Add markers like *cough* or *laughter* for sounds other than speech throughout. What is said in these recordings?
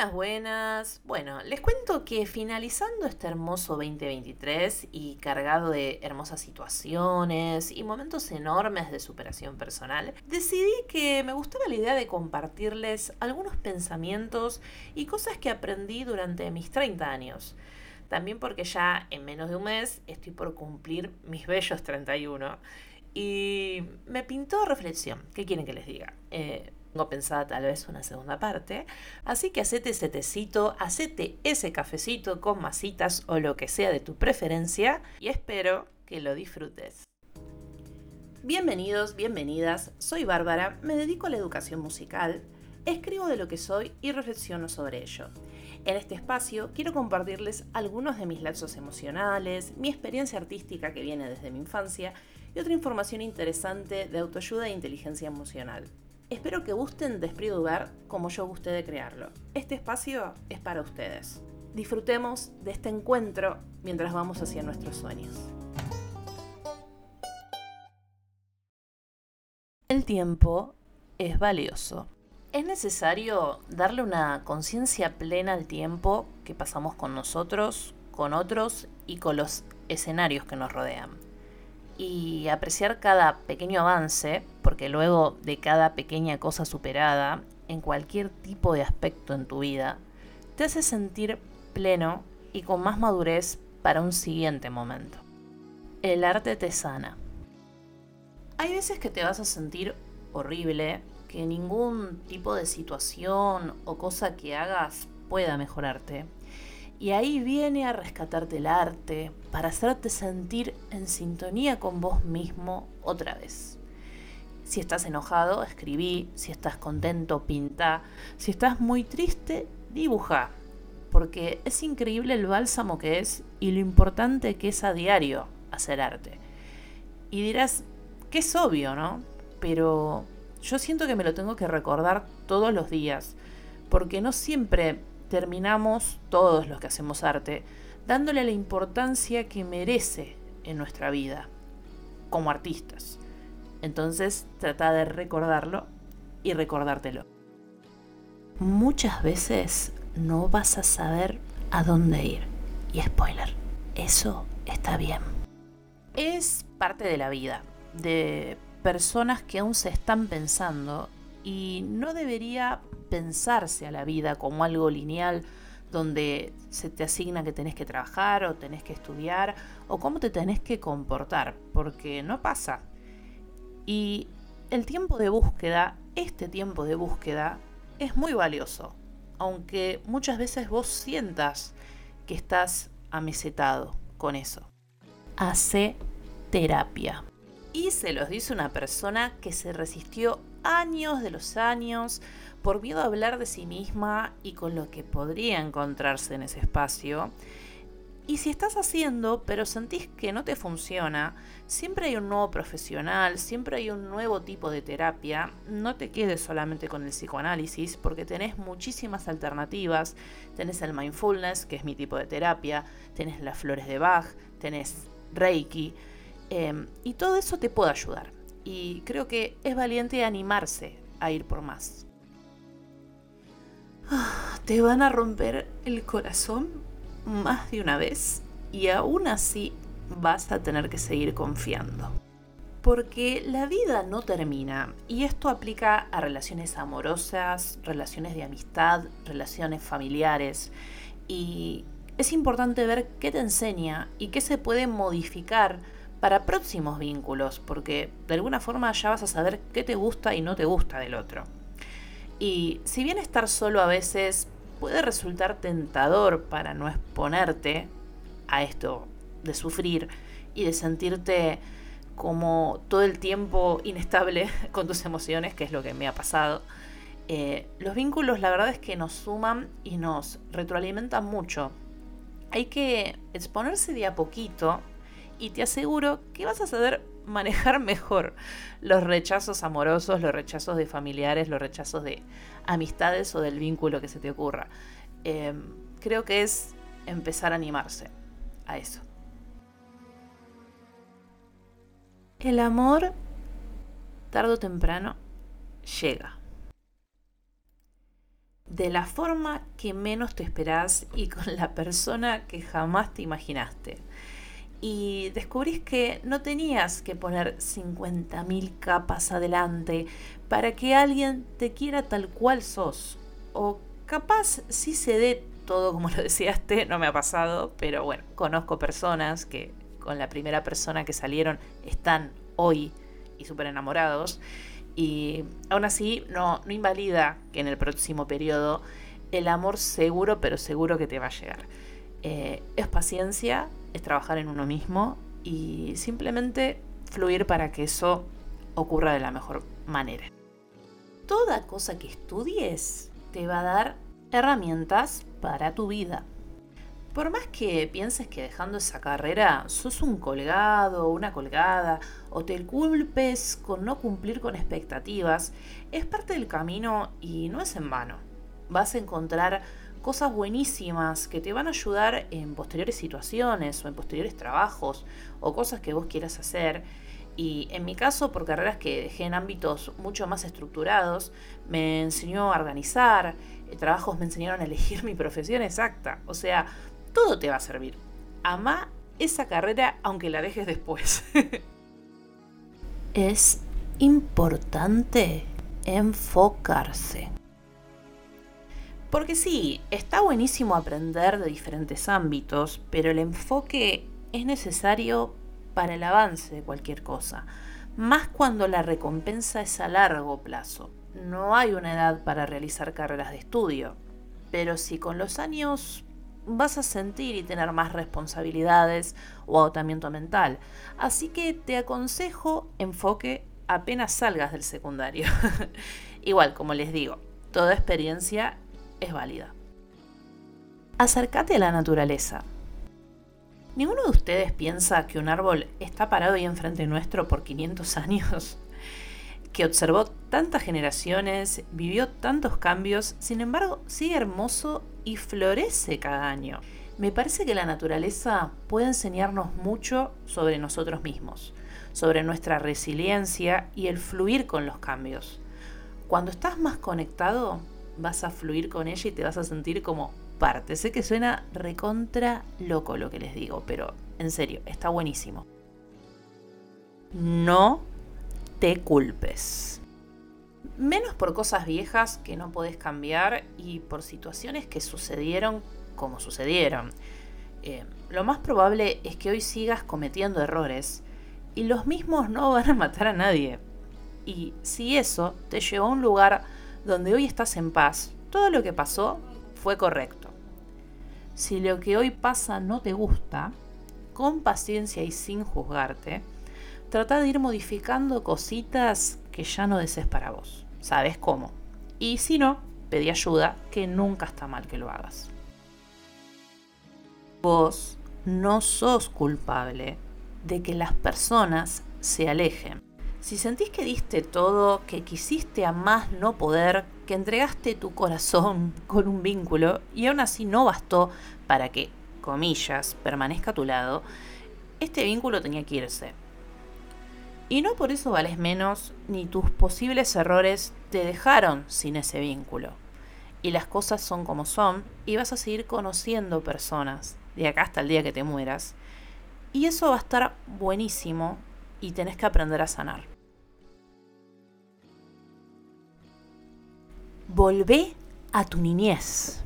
Buenas, buenas. Bueno, les cuento que finalizando este hermoso 2023 y cargado de hermosas situaciones y momentos enormes de superación personal, decidí que me gustaba la idea de compartirles algunos pensamientos y cosas que aprendí durante mis 30 años. También porque ya en menos de un mes estoy por cumplir mis bellos 31 y me pintó reflexión. ¿Qué quieren que les diga? Eh, tengo pensada tal vez una segunda parte. Así que hacete ese tecito, hacete ese cafecito con masitas o lo que sea de tu preferencia y espero que lo disfrutes. Bienvenidos, bienvenidas, soy Bárbara, me dedico a la educación musical, escribo de lo que soy y reflexiono sobre ello. En este espacio quiero compartirles algunos de mis lazos emocionales, mi experiencia artística que viene desde mi infancia y otra información interesante de autoayuda e inteligencia emocional. Espero que gusten de Esprit como yo gusté de crearlo. Este espacio es para ustedes. Disfrutemos de este encuentro mientras vamos hacia nuestros sueños. El tiempo es valioso. Es necesario darle una conciencia plena al tiempo que pasamos con nosotros, con otros y con los escenarios que nos rodean y apreciar cada pequeño avance, porque luego de cada pequeña cosa superada, en cualquier tipo de aspecto en tu vida, te hace sentir pleno y con más madurez para un siguiente momento. El arte te sana. Hay veces que te vas a sentir horrible, que ningún tipo de situación o cosa que hagas pueda mejorarte. Y ahí viene a rescatarte el arte para hacerte sentir en sintonía con vos mismo otra vez. Si estás enojado, escribí. Si estás contento, pinta. Si estás muy triste, dibuja. Porque es increíble el bálsamo que es y lo importante que es a diario hacer arte. Y dirás, que es obvio, ¿no? Pero yo siento que me lo tengo que recordar todos los días. Porque no siempre terminamos, todos los que hacemos arte, dándole la importancia que merece en nuestra vida como artistas. Entonces trata de recordarlo y recordártelo. Muchas veces no vas a saber a dónde ir. Y spoiler, eso está bien. Es parte de la vida, de personas que aún se están pensando y no debería pensarse a la vida como algo lineal donde se te asigna que tenés que trabajar o tenés que estudiar o cómo te tenés que comportar, porque no pasa. Y el tiempo de búsqueda, este tiempo de búsqueda, es muy valioso, aunque muchas veces vos sientas que estás amesetado con eso. Hace terapia. Y se los dice una persona que se resistió años de los años por miedo a hablar de sí misma y con lo que podría encontrarse en ese espacio. Y si estás haciendo, pero sentís que no te funciona, siempre hay un nuevo profesional, siempre hay un nuevo tipo de terapia. No te quedes solamente con el psicoanálisis, porque tenés muchísimas alternativas. Tenés el mindfulness, que es mi tipo de terapia, tenés las flores de Bach, tenés Reiki, em, y todo eso te puede ayudar. Y creo que es valiente animarse a ir por más. Ah, te van a romper el corazón más de una vez y aún así vas a tener que seguir confiando. Porque la vida no termina y esto aplica a relaciones amorosas, relaciones de amistad, relaciones familiares y es importante ver qué te enseña y qué se puede modificar para próximos vínculos, porque de alguna forma ya vas a saber qué te gusta y no te gusta del otro. Y si bien estar solo a veces puede resultar tentador para no exponerte a esto de sufrir y de sentirte como todo el tiempo inestable *laughs* con tus emociones, que es lo que me ha pasado, eh, los vínculos la verdad es que nos suman y nos retroalimentan mucho. Hay que exponerse de a poquito y te aseguro que vas a saber manejar mejor los rechazos amorosos, los rechazos de familiares, los rechazos de amistades o del vínculo que se te ocurra. Em, creo que es empezar a animarse a eso. El amor, tarde o temprano, llega. de la forma que menos te esperás y con la persona que jamás te imaginaste. Y descubrís que no tenías que poner 50.000 capas adelante para que alguien te quiera tal cual sos. O capaz si se dé todo como lo deseaste, no me ha pasado, pero bueno, conozco personas que con la primera persona que salieron están hoy y súper enamorados. Y aún así no, no invalida que en el próximo periodo el amor seguro, pero seguro que te va a llegar. Eh, es paciencia, es trabajar en uno mismo y simplemente fluir para que eso ocurra de la mejor manera. Toda cosa que estudies te va a dar herramientas para tu vida. Por más que pienses que dejando esa carrera sos un colgado o una colgada, o te culpes con no cumplir con expectativas, es parte del camino y no es en vano. Vas a encontrar cosas buenísimas que te van a ayudar en posteriores situaciones o en posteriores trabajos o cosas que vos quieras hacer. Y en mi caso, por carreras que dejé en ámbitos mucho más estructurados, me enseñó a organizar, eh, trabajos me enseñaron a elegir *laughs* mi profesión exacta. O sea, todo te va a servir. Ama esa carrera aunque la dejes después. *laughs* es importante enfocarse. Porque sí, está buenísimo aprender de diferentes ámbitos, pero el enfoque es necesario para el avance de cualquier cosa, más cuando la recompensa es a largo plazo. No hay una edad para realizar carreras de estudio, pero si con los años vas a sentir y tener más responsabilidades o agotamiento mental. Así que te aconsejo enfoque apenas salgas del secundario. *laughs* Igual, como les digo, toda experiencia es válida. Acércate a la naturaleza. ¿Ninguno de ustedes piensa que un árbol está parado ahí enfrente nuestro por 500 años? *laughs* Que observó tantas generaciones, vivió tantos cambios, sin embargo sigue hermoso y florece cada año. Me parece que la naturaleza puede enseñarnos mucho sobre nosotros mismos, sobre nuestra resiliencia y el fluir con los cambios. Cuando estás más conectado, vas a fluir con ella y te vas a sentir como parte. Sé que suena recontra loco lo que les digo, pero en serio, está buenísimo. No te culpes. Menos por cosas viejas que no podés cambiar y por situaciones que sucedieron como sucedieron. Eh, lo más probable es que hoy sigas cometiendo errores y los mismos no van a matar a nadie. Y si eso te llevó a un lugar donde hoy estás en paz, todo lo que pasó fue correcto. Si lo que hoy pasa no te gusta, con paciencia y sin juzgarte, trata de ir modificando cositas que ya no desees para vos. Sabes cómo. Y si no, pedí ayuda, que nunca está mal que lo hagas. Vos no sos culpable de que las personas se alejen. Si sentís que diste todo, que quisiste a más no poder, que entregaste tu corazón *laughs* con un vínculo y aún así no bastó para que, comillas, permanezca a tu lado, este vínculo tenía que irse. Y no por eso vales menos, ni tus posibles errores te dejaron sin ese vínculo. Y las cosas son como son, y vas a seguir conociendo personas, de acá hasta el día que te mueras. Y eso va a estar buenísimo y tenés que aprender a sanar. Volvé a tu niñez.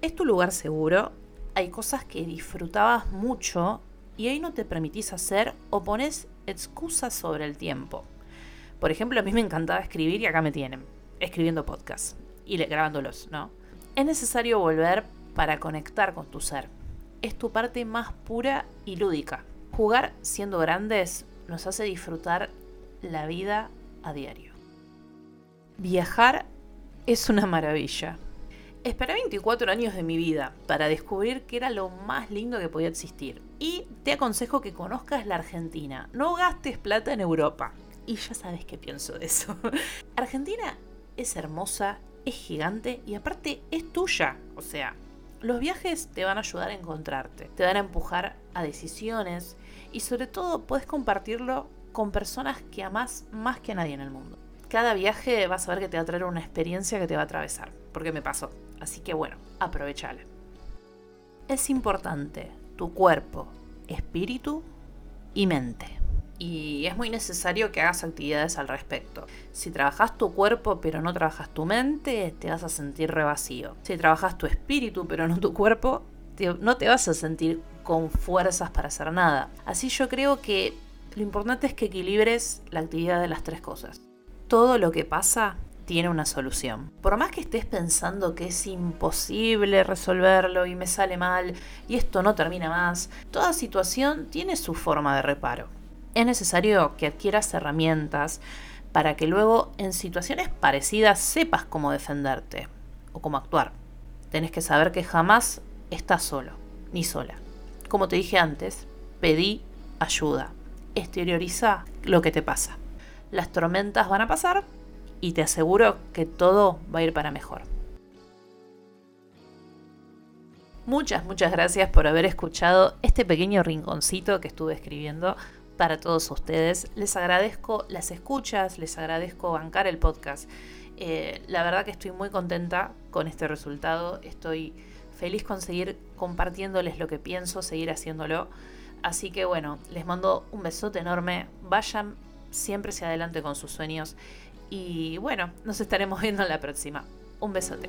Es tu lugar seguro, hay cosas que disfrutabas mucho y hoy no te permitís hacer o pones excusas sobre el tiempo. Por ejemplo, a mí me encantaba escribir y acá me tienen, escribiendo podcasts y grabándolos, ¿no? Es necesario volver para conectar con tu ser. Es tu parte más pura y lúdica. Jugar siendo grandes nos hace disfrutar la vida a diario. Viajar es una maravilla. Esperé 24 años de mi vida para descubrir que era lo más lindo que podía existir. Y te aconsejo que conozcas la Argentina. No gastes plata en Europa. Y ya sabes qué pienso de eso. *laughs* Argentina es hermosa, es gigante y aparte es tuya. O sea, los viajes te van a ayudar a encontrarte, te van a empujar a decisiones y sobre todo puedes compartirlo con personas que amas más que a nadie en el mundo. cada viaje vas a ver que te va a traer una experiencia que te va a atravesar, porque me pasó. Así que bueno, aprovechala. Es importante tu cuerpo, espíritu y mente. Y es muy necesario que hagas actividades al respecto. Si trabajas tu cuerpo pero no trabajas tu mente, te vas a sentir revacío. Si trabajas tu espíritu pero no tu cuerpo, no te vas a sentir con fuerzas para hacer nada. Así yo creo que lo importante es que equilibres la actividad de las tres cosas. Todo lo que pasa tiene una solución. Por más que estés pensando que es imposible resolverlo y me sale mal y esto no termina más, toda situación tiene su forma de reparo. Es necesario que adquieras herramientas para que luego en situaciones parecidas sepas cómo defenderte o cómo actuar. Tenés que saber que jamás estás solo, ni sola. Como te dije antes, pedí ayuda. Exterioriza lo que te pasa. Las tormentas van a pasar y te aseguro que todo va a ir para mejor. Muchas, muchas gracias por haber escuchado este pequeño rinconcito que estuve escribiendo para todos ustedes. Les agradezco las escuchas, les agradezco bancar el podcast. Eh, la verdad que estoy muy contenta con este resultado. Estoy feliz con seguir compartiéndoles lo que pienso, seguir haciéndolo. Así que bueno, les mando un besote enorme. Vayan siempre hacia adelante con sus sueños y bueno, nos estaremos viendo en la próxima. Un besote.